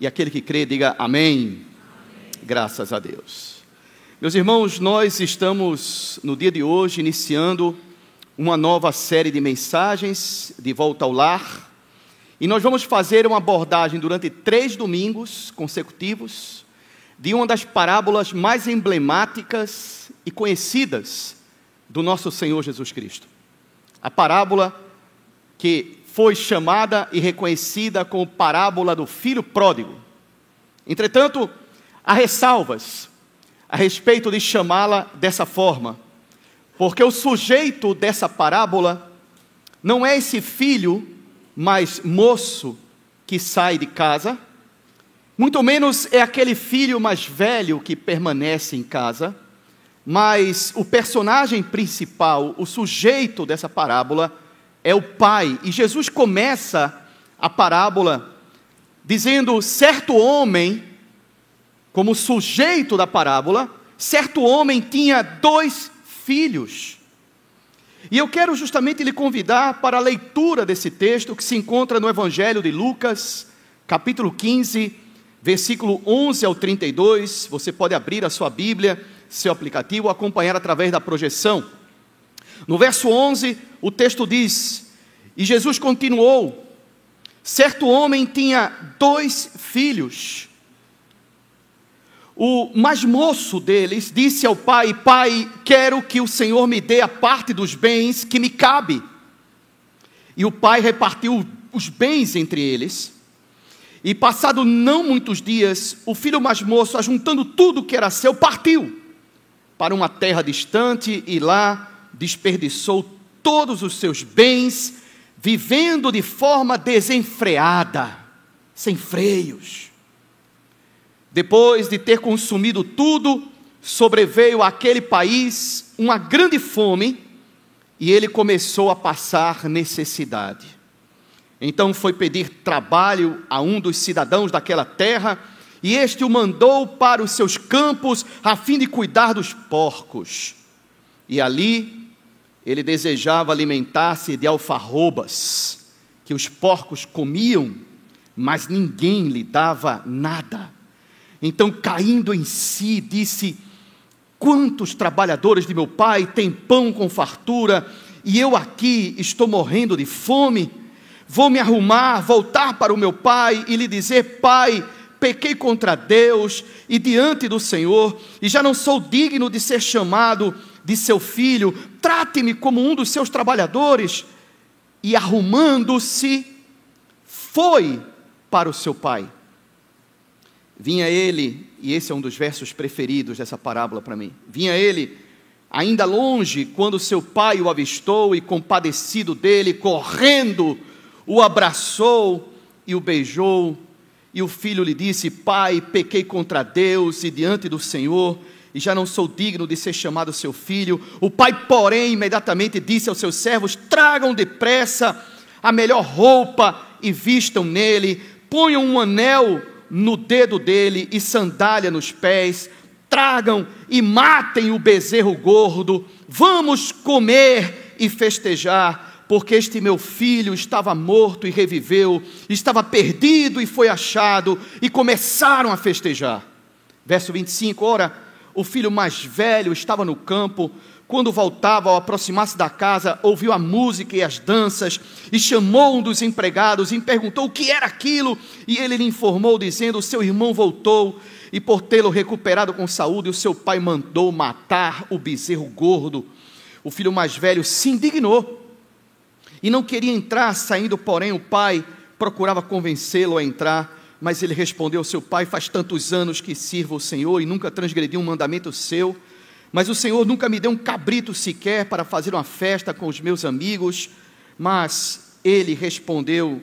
E aquele que crê, diga amém. amém. Graças a Deus. Meus irmãos, nós estamos no dia de hoje iniciando uma nova série de mensagens de volta ao lar. E nós vamos fazer uma abordagem durante três domingos consecutivos de uma das parábolas mais emblemáticas e conhecidas do nosso Senhor Jesus Cristo. A parábola que foi chamada e reconhecida como parábola do filho pródigo. Entretanto, há ressalvas a respeito de chamá-la dessa forma, porque o sujeito dessa parábola não é esse filho mais moço que sai de casa, muito menos é aquele filho mais velho que permanece em casa, mas o personagem principal, o sujeito dessa parábola, é o pai. E Jesus começa a parábola dizendo: certo homem, como sujeito da parábola, certo homem tinha dois filhos. E eu quero justamente lhe convidar para a leitura desse texto que se encontra no Evangelho de Lucas, capítulo 15, versículo 11 ao 32. Você pode abrir a sua Bíblia, seu aplicativo, acompanhar através da projeção. No verso 11, o texto diz: E Jesus continuou: Certo homem tinha dois filhos. O mais moço deles disse ao pai: Pai, quero que o Senhor me dê a parte dos bens que me cabe. E o pai repartiu os bens entre eles. E passado não muitos dias, o filho mais moço, ajuntando tudo que era seu, partiu para uma terra distante e lá desperdiçou todos os seus bens, vivendo de forma desenfreada, sem freios. Depois de ter consumido tudo, sobreveio àquele país uma grande fome e ele começou a passar necessidade. Então foi pedir trabalho a um dos cidadãos daquela terra, e este o mandou para os seus campos a fim de cuidar dos porcos. E ali ele desejava alimentar-se de alfarrobas que os porcos comiam, mas ninguém lhe dava nada. Então, caindo em si, disse: Quantos trabalhadores de meu pai têm pão com fartura, e eu aqui estou morrendo de fome? Vou me arrumar, voltar para o meu pai e lhe dizer: Pai, pequei contra Deus e diante do Senhor, e já não sou digno de ser chamado de seu filho, trate-me como um dos seus trabalhadores. E arrumando-se, foi para o seu pai. Vinha ele, e esse é um dos versos preferidos dessa parábola para mim. Vinha ele, ainda longe, quando seu pai o avistou e, compadecido dele, correndo, o abraçou e o beijou. E o filho lhe disse: Pai, pequei contra Deus e diante do Senhor e já não sou digno de ser chamado seu filho. O pai, porém, imediatamente disse aos seus servos: Tragam depressa a melhor roupa e vistam nele, ponham um anel no dedo dele e sandália nos pés, tragam e matem o bezerro gordo. Vamos comer e festejar, porque este meu filho estava morto e reviveu, estava perdido e foi achado, e começaram a festejar. Verso 25: Ora o filho mais velho estava no campo. Quando voltava, ao aproximar-se da casa, ouviu a música e as danças e chamou um dos empregados e perguntou o que era aquilo. E ele lhe informou, dizendo: Seu irmão voltou e, por tê-lo recuperado com saúde, o seu pai mandou matar o bezerro gordo. O filho mais velho se indignou e não queria entrar, saindo, porém, o pai procurava convencê-lo a entrar. Mas ele respondeu seu pai: Faz tantos anos que sirvo o Senhor e nunca transgredi um mandamento seu. Mas o Senhor nunca me deu um cabrito sequer para fazer uma festa com os meus amigos. Mas ele respondeu: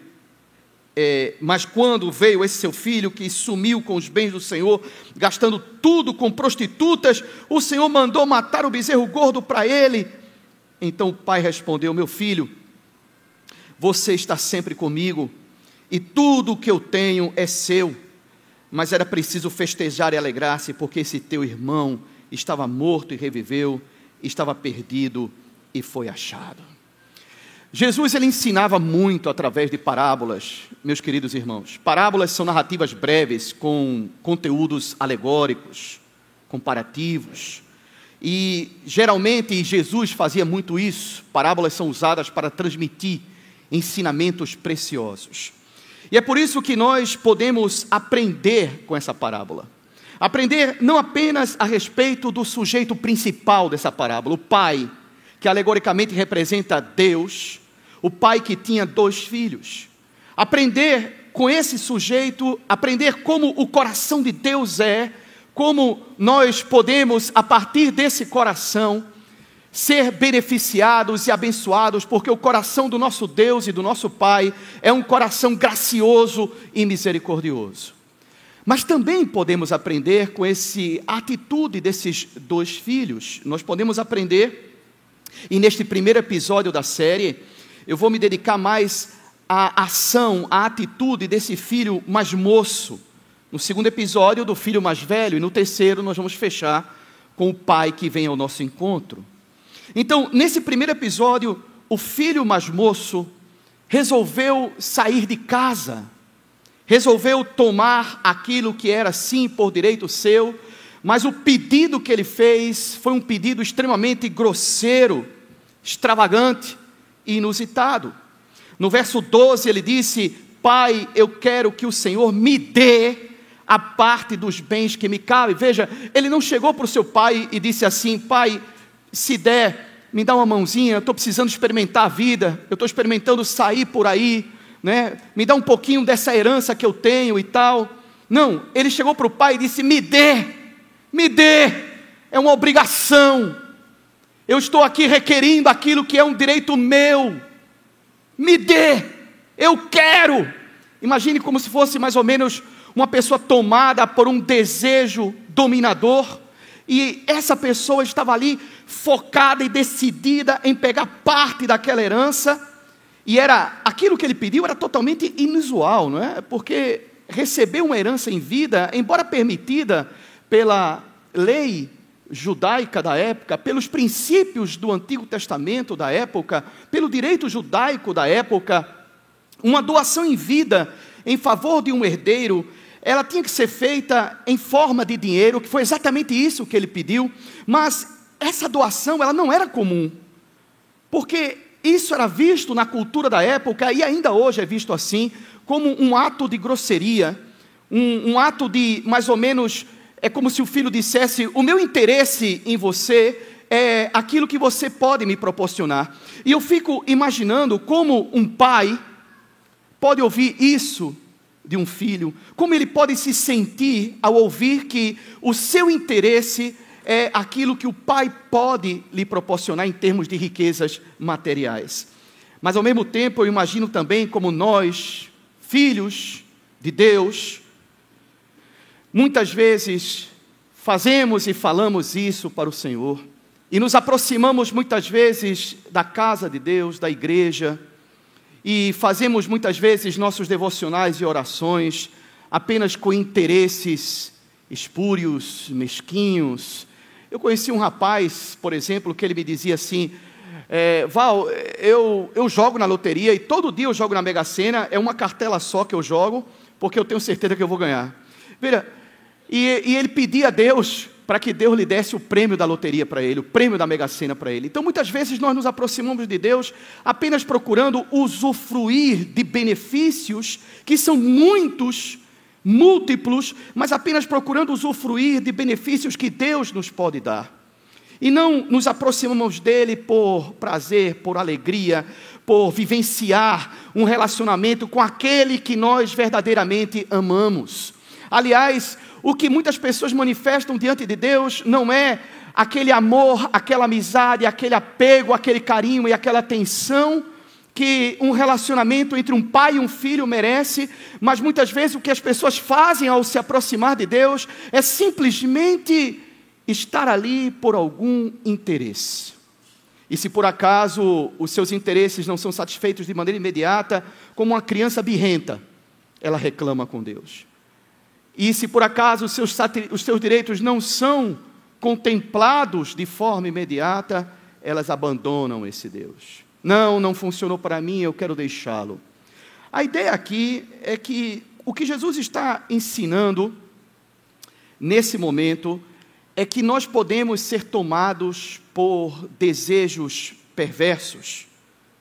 é, Mas quando veio esse seu filho que sumiu com os bens do Senhor, gastando tudo com prostitutas, o Senhor mandou matar o bezerro gordo para ele. Então o pai respondeu: Meu filho, você está sempre comigo e tudo o que eu tenho é seu. Mas era preciso festejar e alegrar-se, porque esse teu irmão estava morto e reviveu, estava perdido e foi achado. Jesus ele ensinava muito através de parábolas, meus queridos irmãos. Parábolas são narrativas breves com conteúdos alegóricos, comparativos. E geralmente Jesus fazia muito isso. Parábolas são usadas para transmitir ensinamentos preciosos. E é por isso que nós podemos aprender com essa parábola. Aprender não apenas a respeito do sujeito principal dessa parábola, o pai, que alegoricamente representa Deus, o pai que tinha dois filhos. Aprender com esse sujeito, aprender como o coração de Deus é, como nós podemos, a partir desse coração, ser beneficiados e abençoados, porque o coração do nosso Deus e do nosso Pai é um coração gracioso e misericordioso. Mas também podemos aprender com essa atitude desses dois filhos. Nós podemos aprender, e neste primeiro episódio da série, eu vou me dedicar mais à ação, à atitude desse filho mais moço. No segundo episódio, do filho mais velho, e no terceiro, nós vamos fechar com o pai que vem ao nosso encontro. Então, nesse primeiro episódio, o filho mais moço resolveu sair de casa resolveu tomar aquilo que era sim por direito seu, mas o pedido que ele fez foi um pedido extremamente grosseiro, extravagante e inusitado. No verso 12 ele disse: Pai, eu quero que o Senhor me dê a parte dos bens que me cabe. Veja, ele não chegou para o seu pai e disse assim: Pai, se der, me dá uma mãozinha, eu estou precisando experimentar a vida, eu estou experimentando sair por aí, né? Me dá um pouquinho dessa herança que eu tenho e tal. Não, ele chegou para o pai e disse: Me dê, me dê, é uma obrigação. Eu estou aqui requerindo aquilo que é um direito meu. Me dê, eu quero. Imagine como se fosse mais ou menos uma pessoa tomada por um desejo dominador, e essa pessoa estava ali focada e decidida em pegar parte daquela herança e era aquilo que ele pediu era totalmente inusual, não é? Porque receber uma herança em vida, embora permitida pela lei judaica da época, pelos princípios do Antigo Testamento da época, pelo direito judaico da época, uma doação em vida em favor de um herdeiro, ela tinha que ser feita em forma de dinheiro, que foi exatamente isso que ele pediu, mas essa doação ela não era comum. Porque isso era visto na cultura da época e ainda hoje é visto assim, como um ato de grosseria, um, um ato de mais ou menos, é como se o filho dissesse: O meu interesse em você é aquilo que você pode me proporcionar. E eu fico imaginando como um pai pode ouvir isso de um filho, como ele pode se sentir ao ouvir que o seu interesse é aquilo que o Pai pode lhe proporcionar em termos de riquezas materiais. Mas ao mesmo tempo, eu imagino também como nós, filhos de Deus, muitas vezes fazemos e falamos isso para o Senhor, e nos aproximamos muitas vezes da casa de Deus, da igreja, e fazemos muitas vezes nossos devocionais e orações apenas com interesses espúrios, mesquinhos, eu conheci um rapaz, por exemplo, que ele me dizia assim: é, Val, eu, eu jogo na loteria e todo dia eu jogo na Mega Sena, é uma cartela só que eu jogo, porque eu tenho certeza que eu vou ganhar. Veja, e, e ele pedia a Deus para que Deus lhe desse o prêmio da loteria para ele, o prêmio da Mega Sena para ele. Então, muitas vezes nós nos aproximamos de Deus apenas procurando usufruir de benefícios que são muitos múltiplos, mas apenas procurando usufruir de benefícios que Deus nos pode dar. E não nos aproximamos dele por prazer, por alegria, por vivenciar um relacionamento com aquele que nós verdadeiramente amamos. Aliás, o que muitas pessoas manifestam diante de Deus não é aquele amor, aquela amizade, aquele apego, aquele carinho e aquela atenção que um relacionamento entre um pai e um filho merece, mas muitas vezes o que as pessoas fazem ao se aproximar de Deus é simplesmente estar ali por algum interesse. E se por acaso os seus interesses não são satisfeitos de maneira imediata, como uma criança birrenta, ela reclama com Deus. E se por acaso os seus, os seus direitos não são contemplados de forma imediata, elas abandonam esse Deus. Não, não funcionou para mim, eu quero deixá-lo. A ideia aqui é que o que Jesus está ensinando nesse momento é que nós podemos ser tomados por desejos perversos,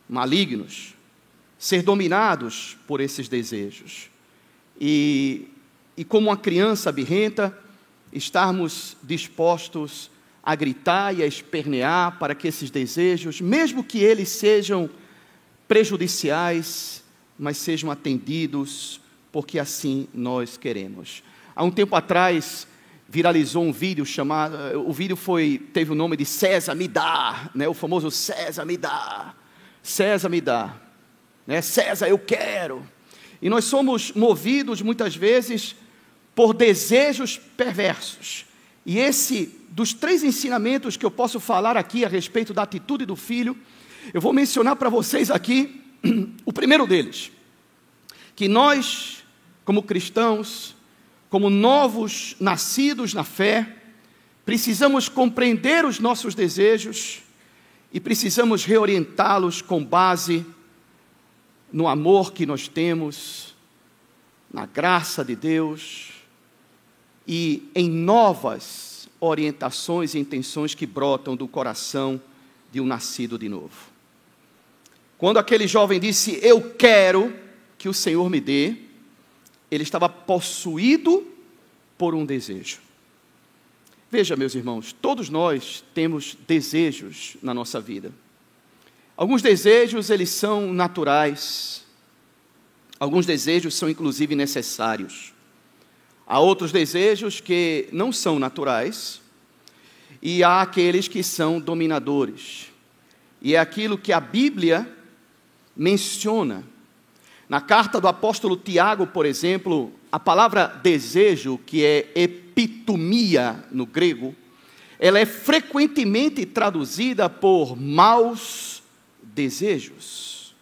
malignos, ser dominados por esses desejos. E, e como uma criança birrenta, estarmos dispostos a gritar e a espernear para que esses desejos, mesmo que eles sejam prejudiciais, mas sejam atendidos, porque assim nós queremos. Há um tempo atrás viralizou um vídeo chamado, o vídeo foi teve o nome de César me dá, né? O famoso César me dá. César me dá. Né? César eu quero. E nós somos movidos muitas vezes por desejos perversos. E esse dos três ensinamentos que eu posso falar aqui a respeito da atitude do filho, eu vou mencionar para vocês aqui o primeiro deles. Que nós, como cristãos, como novos nascidos na fé, precisamos compreender os nossos desejos e precisamos reorientá-los com base no amor que nós temos, na graça de Deus e em novas orientações e intenções que brotam do coração de um nascido de novo. Quando aquele jovem disse: Eu quero que o Senhor me dê, ele estava possuído por um desejo. Veja, meus irmãos, todos nós temos desejos na nossa vida. Alguns desejos eles são naturais. Alguns desejos são inclusive necessários. Há outros desejos que não são naturais, e há aqueles que são dominadores. E é aquilo que a Bíblia menciona. Na carta do apóstolo Tiago, por exemplo, a palavra desejo, que é epitomia no grego, ela é frequentemente traduzida por maus desejos.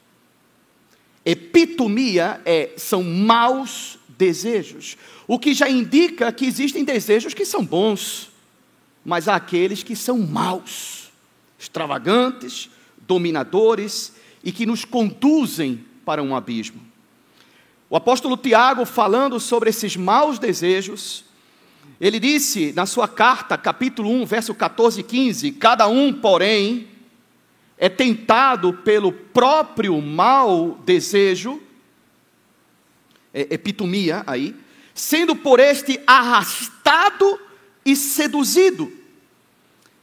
Epitomia é, são maus desejos. O que já indica que existem desejos que são bons, mas há aqueles que são maus, extravagantes, dominadores e que nos conduzem para um abismo. O apóstolo Tiago, falando sobre esses maus desejos, ele disse na sua carta, capítulo 1, verso 14 e 15: Cada um, porém, é tentado pelo próprio mau desejo, é, epitomia aí, sendo por este arrastado e seduzido.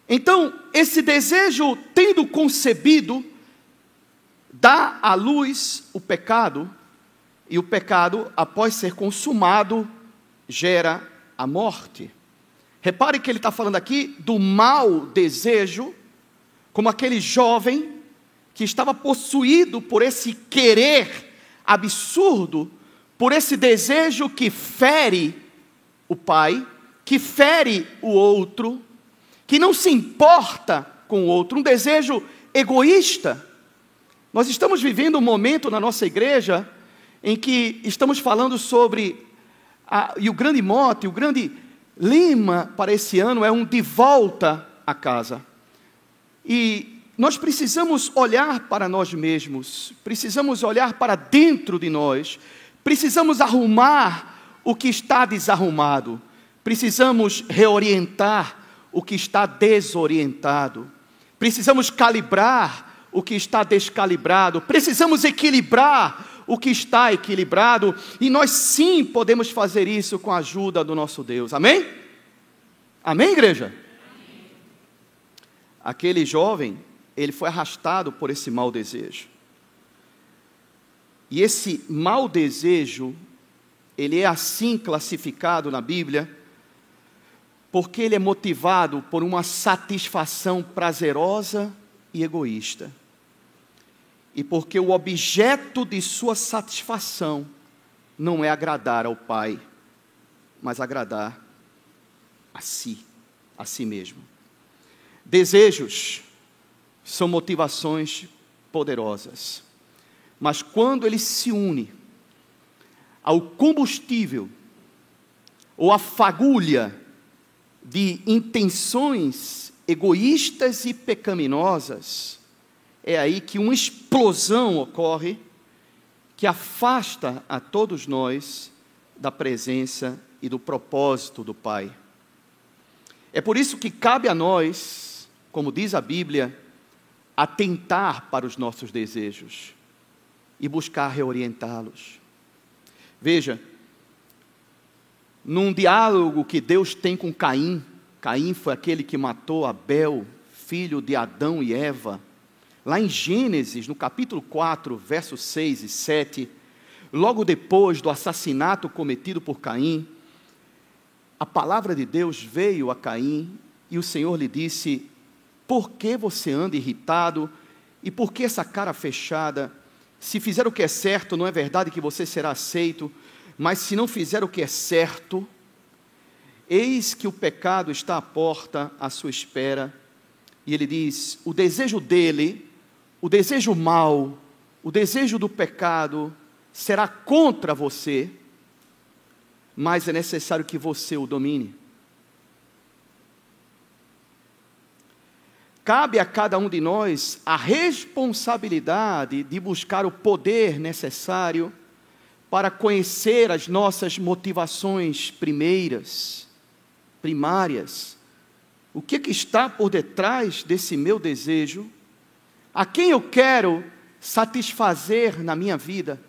Então, esse desejo, tendo concebido, dá à luz o pecado, e o pecado, após ser consumado, gera a morte. Repare que ele está falando aqui do mau desejo, como aquele jovem que estava possuído por esse querer absurdo por esse desejo que fere o pai, que fere o outro, que não se importa com o outro, um desejo egoísta. Nós estamos vivendo um momento na nossa igreja em que estamos falando sobre, a, e o grande mote, o grande lema para esse ano é um de volta a casa. E nós precisamos olhar para nós mesmos, precisamos olhar para dentro de nós Precisamos arrumar o que está desarrumado. Precisamos reorientar o que está desorientado. Precisamos calibrar o que está descalibrado. Precisamos equilibrar o que está equilibrado. E nós sim podemos fazer isso com a ajuda do nosso Deus. Amém? Amém, igreja? Aquele jovem, ele foi arrastado por esse mau desejo. E esse mau desejo, ele é assim classificado na Bíblia, porque ele é motivado por uma satisfação prazerosa e egoísta. E porque o objeto de sua satisfação não é agradar ao Pai, mas agradar a si, a si mesmo. Desejos são motivações poderosas. Mas quando ele se une ao combustível ou à fagulha de intenções egoístas e pecaminosas, é aí que uma explosão ocorre que afasta a todos nós da presença e do propósito do Pai. É por isso que cabe a nós, como diz a Bíblia, atentar para os nossos desejos e buscar reorientá-los. Veja, num diálogo que Deus tem com Caim, Caim foi aquele que matou Abel, filho de Adão e Eva. Lá em Gênesis, no capítulo 4, versos 6 e 7, logo depois do assassinato cometido por Caim, a palavra de Deus veio a Caim e o Senhor lhe disse: Por que você anda irritado e por que essa cara fechada? Se fizer o que é certo, não é verdade que você será aceito, mas se não fizer o que é certo, eis que o pecado está à porta à sua espera. E ele diz: o desejo dele, o desejo mau, o desejo do pecado será contra você, mas é necessário que você o domine. Cabe a cada um de nós a responsabilidade de buscar o poder necessário para conhecer as nossas motivações primeiras, primárias. O que, que está por detrás desse meu desejo? A quem eu quero satisfazer na minha vida?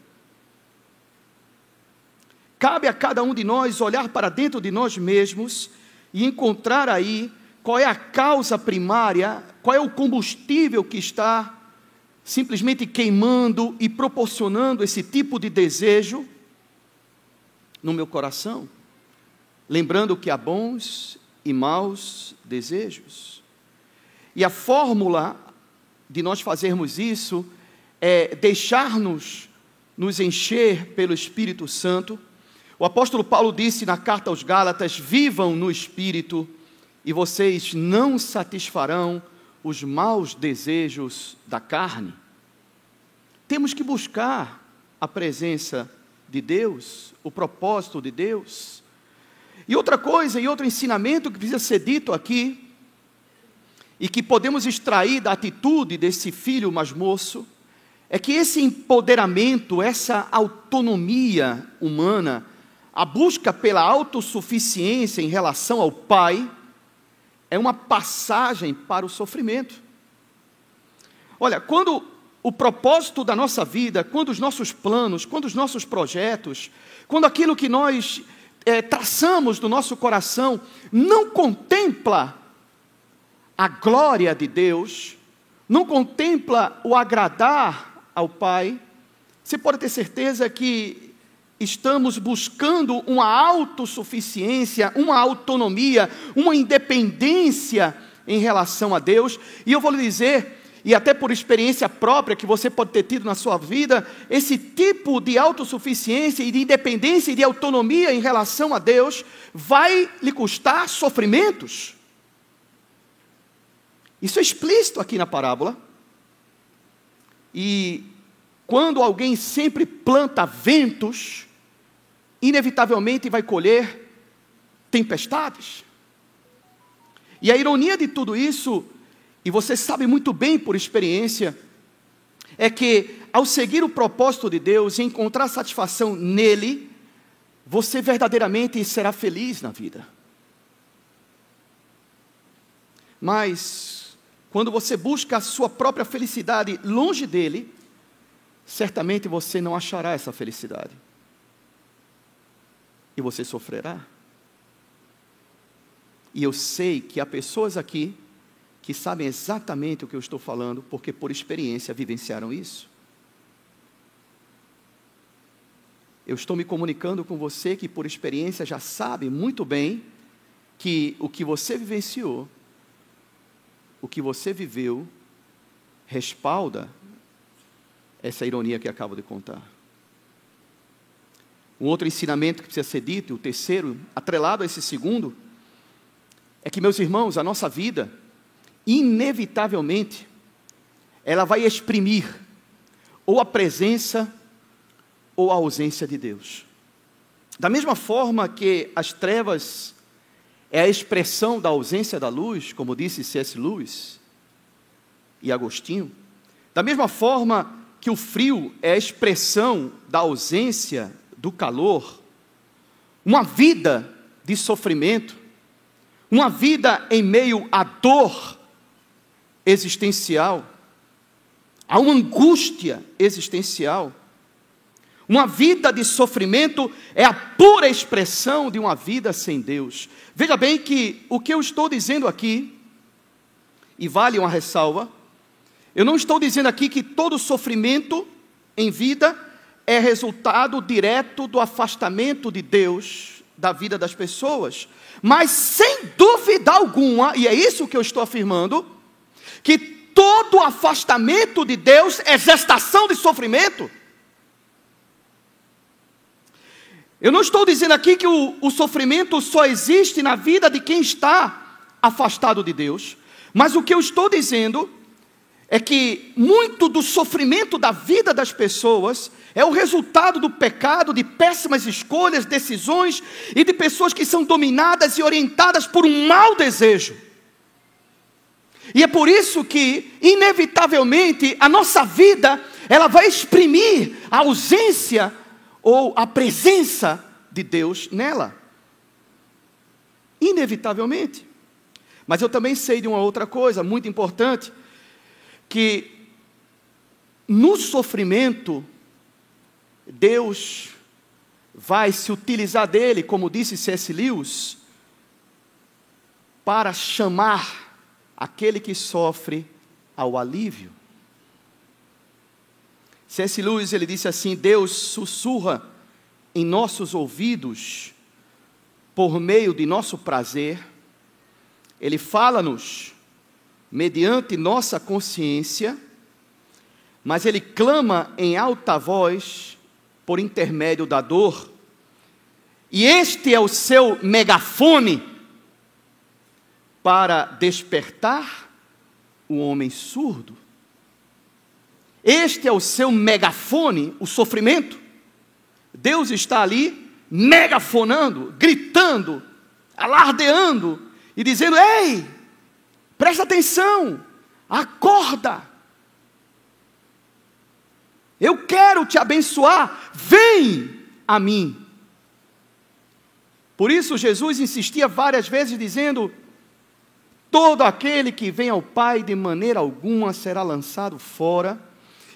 Cabe a cada um de nós olhar para dentro de nós mesmos e encontrar aí qual é a causa primária, qual é o combustível que está simplesmente queimando e proporcionando esse tipo de desejo no meu coração, lembrando que há bons e maus desejos. E a fórmula de nós fazermos isso é deixar-nos nos encher pelo Espírito Santo. O apóstolo Paulo disse na carta aos Gálatas: Vivam no Espírito, e vocês não satisfarão os maus desejos da carne. Temos que buscar a presença de Deus, o propósito de Deus. E outra coisa, e outro ensinamento que precisa ser dito aqui, e que podemos extrair da atitude desse filho mais moço, é que esse empoderamento, essa autonomia humana, a busca pela autossuficiência em relação ao Pai, é uma passagem para o sofrimento. Olha, quando o propósito da nossa vida, quando os nossos planos, quando os nossos projetos, quando aquilo que nós é, traçamos do nosso coração não contempla a glória de Deus, não contempla o agradar ao Pai, você pode ter certeza que estamos buscando uma autossuficiência, uma autonomia, uma independência em relação a Deus. E eu vou lhe dizer, e até por experiência própria que você pode ter tido na sua vida, esse tipo de autossuficiência e de independência e de autonomia em relação a Deus vai lhe custar sofrimentos. Isso é explícito aqui na parábola. E quando alguém sempre planta ventos, inevitavelmente vai colher tempestades. E a ironia de tudo isso, e você sabe muito bem por experiência, é que ao seguir o propósito de Deus e encontrar satisfação nele, você verdadeiramente será feliz na vida. Mas, quando você busca a sua própria felicidade longe dele, certamente você não achará essa felicidade e você sofrerá. E eu sei que há pessoas aqui que sabem exatamente o que eu estou falando, porque por experiência vivenciaram isso. Eu estou me comunicando com você que por experiência já sabe muito bem que o que você vivenciou, o que você viveu, respalda essa ironia que acabo de contar. Um outro ensinamento que precisa ser dito, o terceiro, atrelado a esse segundo, é que, meus irmãos, a nossa vida, inevitavelmente, ela vai exprimir ou a presença ou a ausência de Deus. Da mesma forma que as trevas é a expressão da ausência da luz, como disse C.S. Lewis e Agostinho, Da mesma forma que o frio é a expressão da ausência do calor, uma vida de sofrimento, uma vida em meio à dor existencial, a uma angústia existencial, uma vida de sofrimento é a pura expressão de uma vida sem Deus. Veja bem que o que eu estou dizendo aqui, e vale uma ressalva, eu não estou dizendo aqui que todo sofrimento em vida é resultado direto do afastamento de Deus da vida das pessoas, mas sem dúvida alguma, e é isso que eu estou afirmando, que todo afastamento de Deus é gestação de sofrimento. Eu não estou dizendo aqui que o, o sofrimento só existe na vida de quem está afastado de Deus, mas o que eu estou dizendo é que muito do sofrimento da vida das pessoas é o resultado do pecado, de péssimas escolhas, decisões e de pessoas que são dominadas e orientadas por um mau desejo. E é por isso que, inevitavelmente, a nossa vida ela vai exprimir a ausência ou a presença de Deus nela. Inevitavelmente. Mas eu também sei de uma outra coisa muito importante que no sofrimento, Deus vai se utilizar dele, como disse C.S. Lewis, para chamar aquele que sofre ao alívio. C.S. Lewis ele disse assim: Deus sussurra em nossos ouvidos por meio de nosso prazer, ele fala-nos mediante nossa consciência, mas ele clama em alta voz por intermédio da dor. E este é o seu megafone para despertar o homem surdo. Este é o seu megafone, o sofrimento. Deus está ali megafonando, gritando, alardeando e dizendo: Ei, Presta atenção, acorda. Eu quero te abençoar, vem a mim. Por isso, Jesus insistia várias vezes, dizendo: Todo aquele que vem ao Pai de maneira alguma será lançado fora.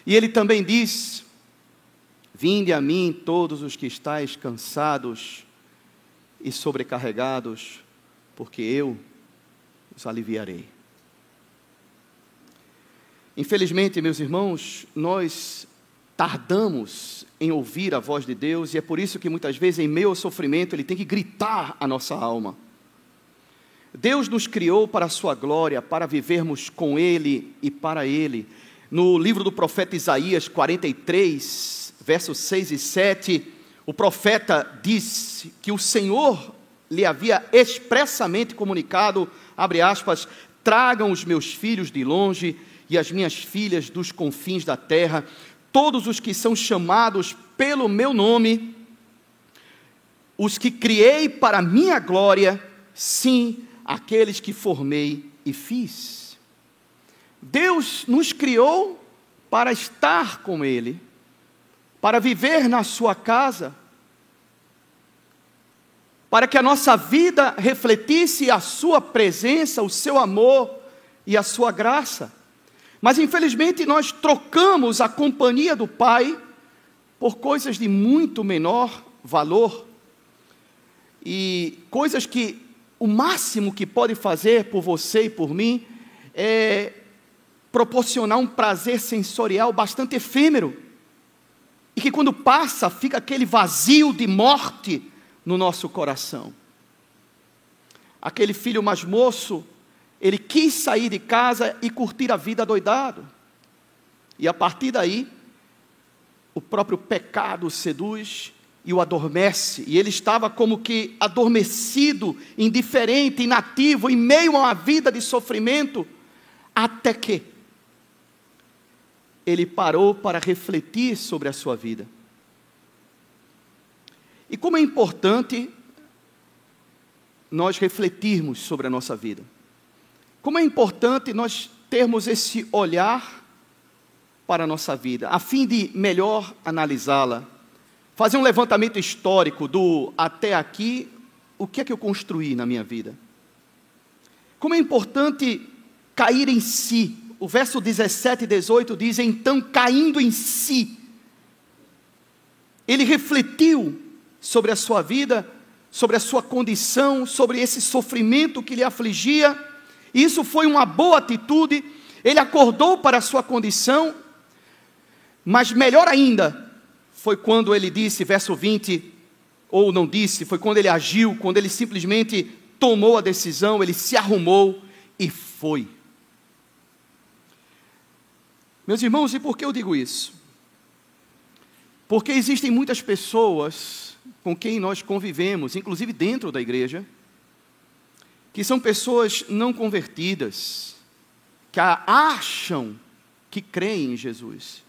E ele também diz: Vinde a mim todos os que estáis cansados e sobrecarregados, porque eu os aliviarei. Infelizmente, meus irmãos, nós tardamos em ouvir a voz de Deus e é por isso que muitas vezes, em meio ao sofrimento, Ele tem que gritar a nossa alma. Deus nos criou para a Sua glória, para vivermos com Ele e para Ele. No livro do profeta Isaías 43, versos 6 e 7, o profeta disse que o Senhor lhe havia expressamente comunicado, abre aspas, tragam os meus filhos de longe e as minhas filhas dos confins da terra, todos os que são chamados pelo meu nome, os que criei para minha glória, sim, aqueles que formei e fiz. Deus nos criou para estar com Ele, para viver na Sua casa, para que a nossa vida refletisse a Sua presença, o Seu amor e a Sua graça. Mas infelizmente nós trocamos a companhia do Pai por coisas de muito menor valor e coisas que o máximo que pode fazer por você e por mim é proporcionar um prazer sensorial bastante efêmero e que quando passa fica aquele vazio de morte no nosso coração. Aquele filho mais moço ele quis sair de casa e curtir a vida doidado. E a partir daí, o próprio pecado o seduz e o adormece. E ele estava como que adormecido, indiferente, inativo, em meio a uma vida de sofrimento, até que ele parou para refletir sobre a sua vida. E como é importante nós refletirmos sobre a nossa vida. Como é importante nós termos esse olhar para a nossa vida, a fim de melhor analisá-la, fazer um levantamento histórico do até aqui, o que é que eu construí na minha vida. Como é importante cair em si. O verso 17 e 18 diz: Então, caindo em si, ele refletiu sobre a sua vida, sobre a sua condição, sobre esse sofrimento que lhe afligia. Isso foi uma boa atitude. Ele acordou para a sua condição, mas melhor ainda foi quando ele disse, verso 20, ou não disse, foi quando ele agiu, quando ele simplesmente tomou a decisão, ele se arrumou e foi. Meus irmãos, e por que eu digo isso? Porque existem muitas pessoas com quem nós convivemos, inclusive dentro da igreja, que são pessoas não convertidas, que acham que creem em Jesus.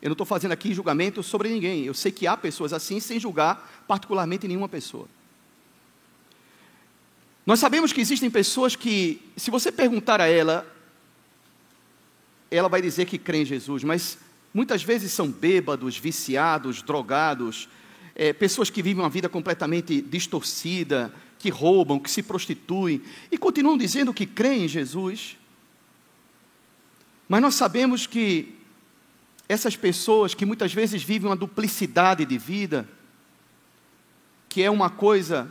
Eu não estou fazendo aqui julgamento sobre ninguém, eu sei que há pessoas assim, sem julgar particularmente nenhuma pessoa. Nós sabemos que existem pessoas que, se você perguntar a ela, ela vai dizer que crê em Jesus, mas muitas vezes são bêbados, viciados, drogados, é, pessoas que vivem uma vida completamente distorcida, que roubam, que se prostituem e continuam dizendo que creem em Jesus. Mas nós sabemos que essas pessoas que muitas vezes vivem uma duplicidade de vida, que é uma coisa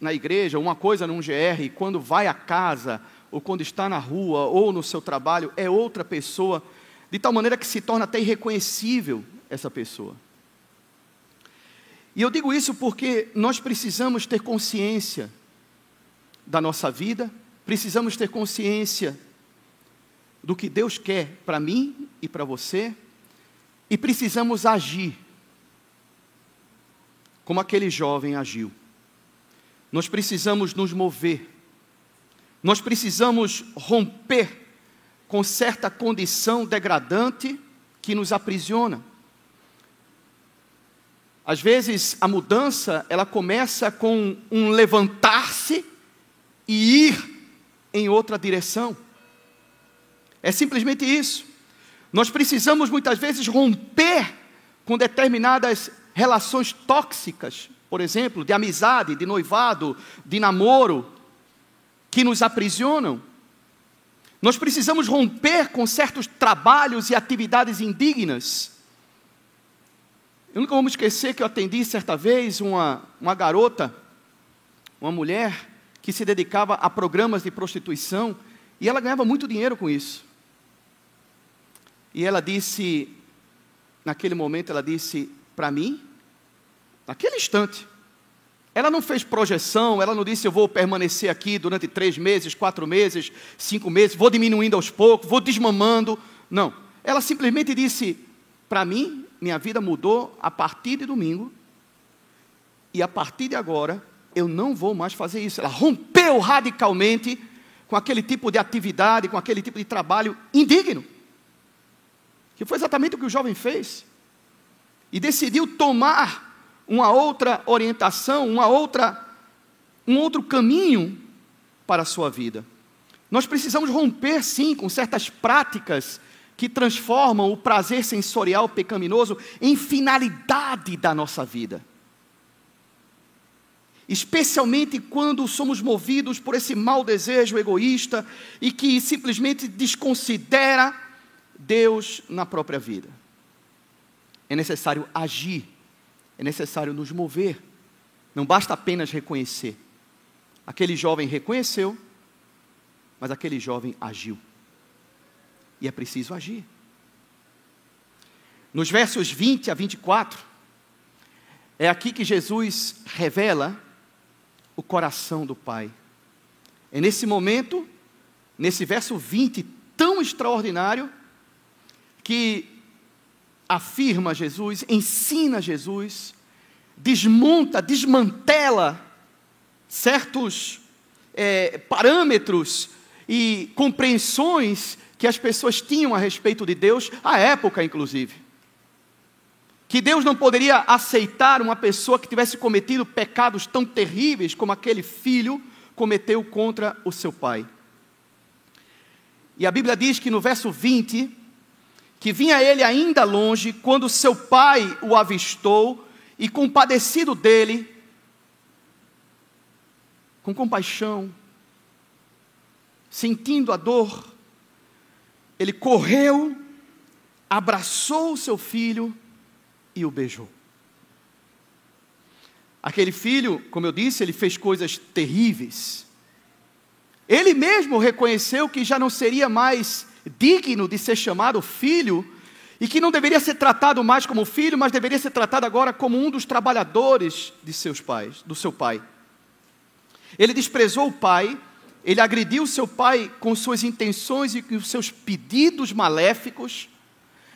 na igreja, uma coisa num GR, e quando vai a casa, ou quando está na rua, ou no seu trabalho, é outra pessoa, de tal maneira que se torna até irreconhecível essa pessoa. E eu digo isso porque nós precisamos ter consciência da nossa vida, precisamos ter consciência do que Deus quer para mim e para você, e precisamos agir como aquele jovem agiu. Nós precisamos nos mover, nós precisamos romper com certa condição degradante que nos aprisiona. Às vezes a mudança, ela começa com um levantar-se e ir em outra direção. É simplesmente isso. Nós precisamos muitas vezes romper com determinadas relações tóxicas, por exemplo, de amizade, de noivado, de namoro, que nos aprisionam. Nós precisamos romper com certos trabalhos e atividades indignas. Eu nunca vou me esquecer que eu atendi certa vez uma, uma garota, uma mulher, que se dedicava a programas de prostituição, e ela ganhava muito dinheiro com isso. E ela disse, naquele momento, ela disse para mim, naquele instante, ela não fez projeção, ela não disse eu vou permanecer aqui durante três meses, quatro meses, cinco meses, vou diminuindo aos poucos, vou desmamando. Não. Ela simplesmente disse: para mim, minha vida mudou a partir de domingo, e a partir de agora, eu não vou mais fazer isso. Ela rompeu radicalmente com aquele tipo de atividade, com aquele tipo de trabalho indigno. Que foi exatamente o que o jovem fez. E decidiu tomar uma outra orientação, uma outra, um outro caminho para a sua vida. Nós precisamos romper, sim, com certas práticas que transformam o prazer sensorial pecaminoso em finalidade da nossa vida. Especialmente quando somos movidos por esse mau desejo egoísta e que simplesmente desconsidera Deus na própria vida. É necessário agir, é necessário nos mover, não basta apenas reconhecer. Aquele jovem reconheceu, mas aquele jovem agiu. E é preciso agir. Nos versos 20 a 24, é aqui que Jesus revela o coração do Pai. É nesse momento, nesse verso 20 tão extraordinário, que afirma Jesus, ensina Jesus, desmonta, desmantela certos é, parâmetros e compreensões que as pessoas tinham a respeito de Deus, à época inclusive. Que Deus não poderia aceitar uma pessoa que tivesse cometido pecados tão terríveis como aquele filho cometeu contra o seu pai. E a Bíblia diz que no verso 20, que vinha ele ainda longe, quando seu pai o avistou e, compadecido dele, com compaixão, sentindo a dor, ele correu, abraçou o seu filho e o beijou. Aquele filho, como eu disse, ele fez coisas terríveis. Ele mesmo reconheceu que já não seria mais digno de ser chamado filho e que não deveria ser tratado mais como filho, mas deveria ser tratado agora como um dos trabalhadores de seus pais, do seu pai. Ele desprezou o pai, ele agrediu seu pai com suas intenções e com seus pedidos maléficos,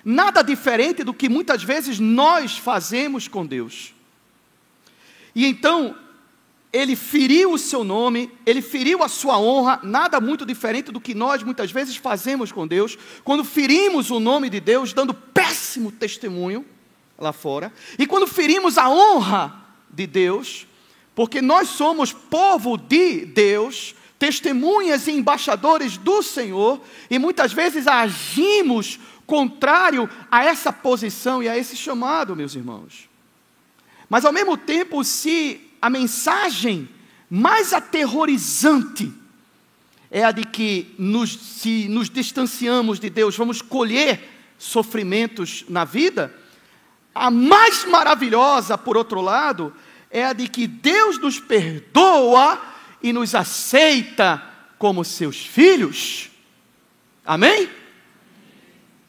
nada diferente do que muitas vezes nós fazemos com Deus. E então, ele feriu o seu nome, ele feriu a sua honra, nada muito diferente do que nós muitas vezes fazemos com Deus, quando ferimos o nome de Deus, dando péssimo testemunho lá fora, e quando ferimos a honra de Deus, porque nós somos povo de Deus, testemunhas e embaixadores do Senhor, e muitas vezes agimos contrário a essa posição e a esse chamado, meus irmãos. Mas ao mesmo tempo, se a mensagem mais aterrorizante é a de que, nos, se nos distanciamos de Deus, vamos colher sofrimentos na vida, a mais maravilhosa, por outro lado, é a de que Deus nos perdoa e nos aceita como seus filhos. Amém?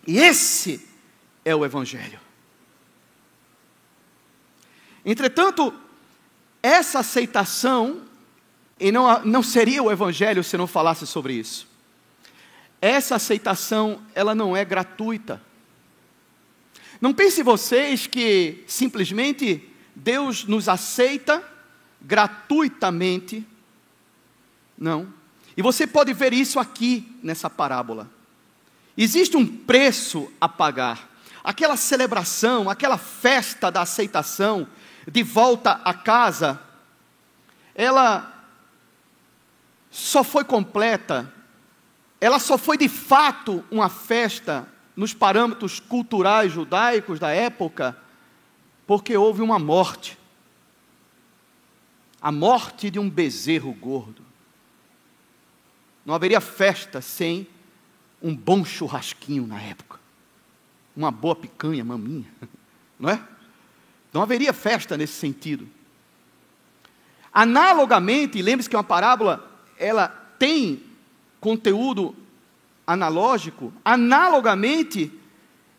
E esse é o Evangelho. Entretanto, essa aceitação, e não, não seria o Evangelho se não falasse sobre isso, essa aceitação, ela não é gratuita. Não pense vocês que simplesmente Deus nos aceita gratuitamente. Não. E você pode ver isso aqui nessa parábola. Existe um preço a pagar. Aquela celebração, aquela festa da aceitação de volta a casa, ela só foi completa, ela só foi de fato uma festa nos parâmetros culturais judaicos da época, porque houve uma morte. A morte de um bezerro gordo. Não haveria festa sem um bom churrasquinho na época. Uma boa picanha, maminha. Não é? Não haveria festa nesse sentido. Analogamente, lembre-se que uma parábola, ela tem conteúdo analógico, analogamente,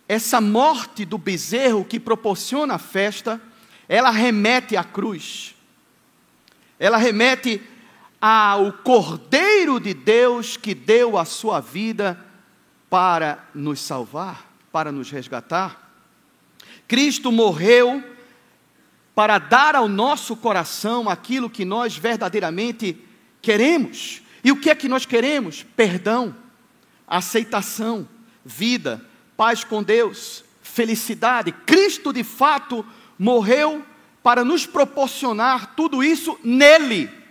essa morte do bezerro que proporciona a festa, ela remete à cruz. Ela remete ao Cordeiro de Deus que deu a sua vida para nos salvar, para nos resgatar. Cristo morreu para dar ao nosso coração aquilo que nós verdadeiramente queremos. E o que é que nós queremos? Perdão, aceitação, vida, paz com Deus, felicidade. Cristo de fato morreu para nos proporcionar tudo isso nele,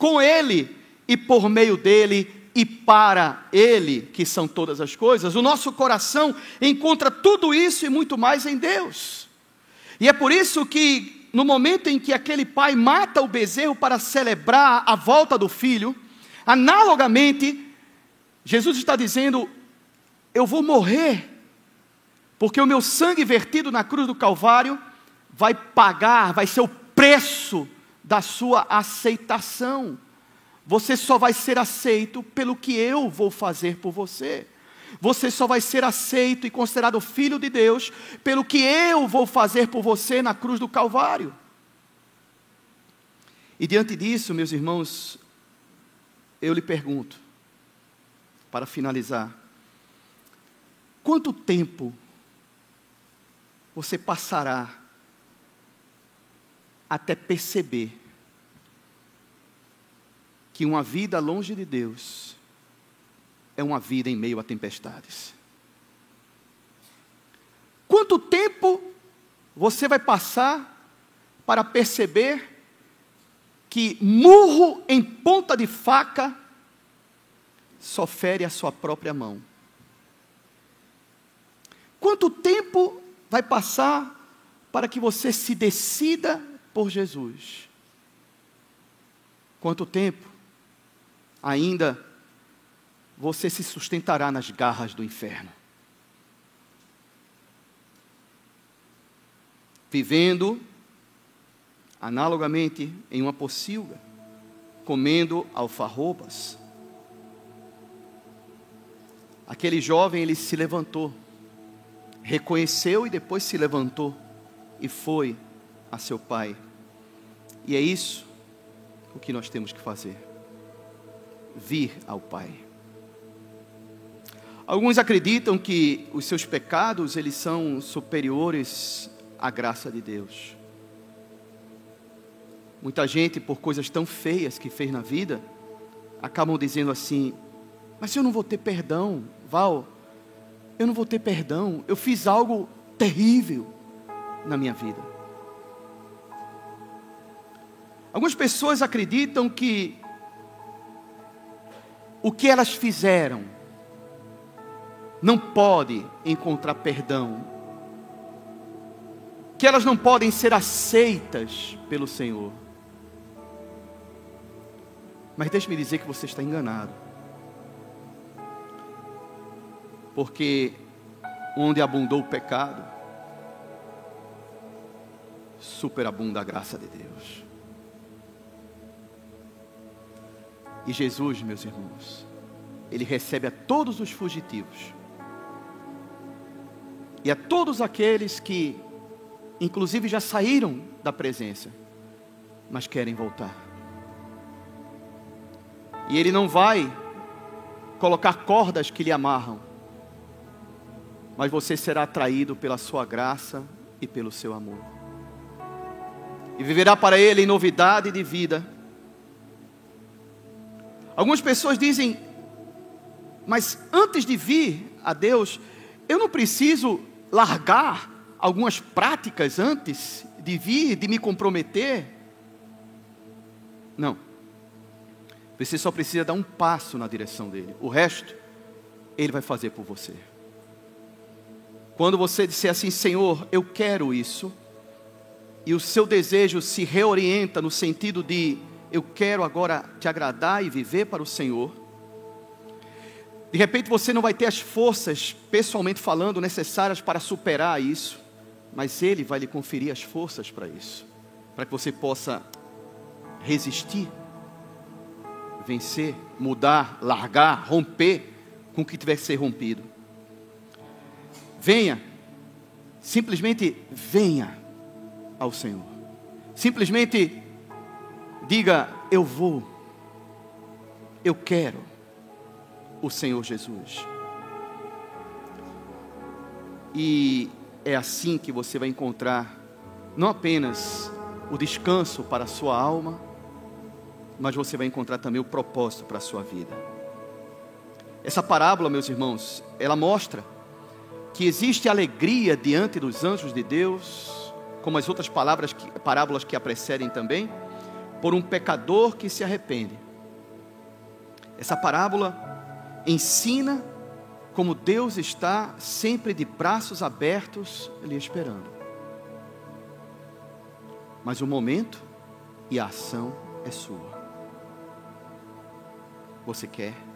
com ele e por meio dele e para ele, que são todas as coisas. O nosso coração encontra tudo isso e muito mais em Deus. E é por isso que no momento em que aquele pai mata o bezerro para celebrar a volta do filho, analogamente, Jesus está dizendo: Eu vou morrer porque o meu sangue vertido na cruz do Calvário vai pagar, vai ser o preço da sua aceitação. Você só vai ser aceito pelo que eu vou fazer por você. Você só vai ser aceito e considerado filho de Deus pelo que eu vou fazer por você na cruz do Calvário. E diante disso, meus irmãos, eu lhe pergunto, para finalizar, quanto tempo você passará até perceber que uma vida longe de Deus é uma vida em meio a tempestades. Quanto tempo você vai passar para perceber que murro em ponta de faca só fere a sua própria mão? Quanto tempo vai passar para que você se decida por Jesus? Quanto tempo ainda você se sustentará nas garras do inferno? Vivendo analogamente em uma pocilga, comendo alfarrobas. Aquele jovem ele se levantou, reconheceu e depois se levantou e foi a seu pai. E é isso o que nós temos que fazer: vir ao Pai. Alguns acreditam que os seus pecados eles são superiores à graça de Deus. Muita gente, por coisas tão feias que fez na vida, acabam dizendo assim: Mas eu não vou ter perdão, Val, eu não vou ter perdão, eu fiz algo terrível na minha vida. Algumas pessoas acreditam que o que elas fizeram não pode encontrar perdão, que elas não podem ser aceitas pelo Senhor. Mas deixe-me dizer que você está enganado. Porque onde abundou o pecado, superabunda a graça de Deus. E Jesus, meus irmãos, ele recebe a todos os fugitivos. E a todos aqueles que, inclusive, já saíram da presença, mas querem voltar. E ele não vai colocar cordas que lhe amarram, mas você será atraído pela sua graça e pelo seu amor. E viverá para ele em novidade de vida Algumas pessoas dizem, mas antes de vir a Deus, eu não preciso largar algumas práticas antes de vir, de me comprometer? Não. Você só precisa dar um passo na direção dele. O resto, ele vai fazer por você. Quando você disser assim, Senhor, eu quero isso, e o seu desejo se reorienta no sentido de eu quero agora te agradar e viver para o Senhor. De repente você não vai ter as forças, pessoalmente falando, necessárias para superar isso, mas Ele vai lhe conferir as forças para isso, para que você possa resistir, vencer, mudar, largar, romper com o que tiver que ser rompido. Venha, simplesmente venha ao Senhor, simplesmente Diga: Eu vou, eu quero o Senhor Jesus. E é assim que você vai encontrar não apenas o descanso para a sua alma, mas você vai encontrar também o propósito para a sua vida. Essa parábola, meus irmãos, ela mostra que existe alegria diante dos anjos de Deus, como as outras palavras, parábolas que a precedem também por um pecador que se arrepende. Essa parábola ensina como Deus está sempre de braços abertos lhe esperando. Mas o momento e a ação é sua. Você quer?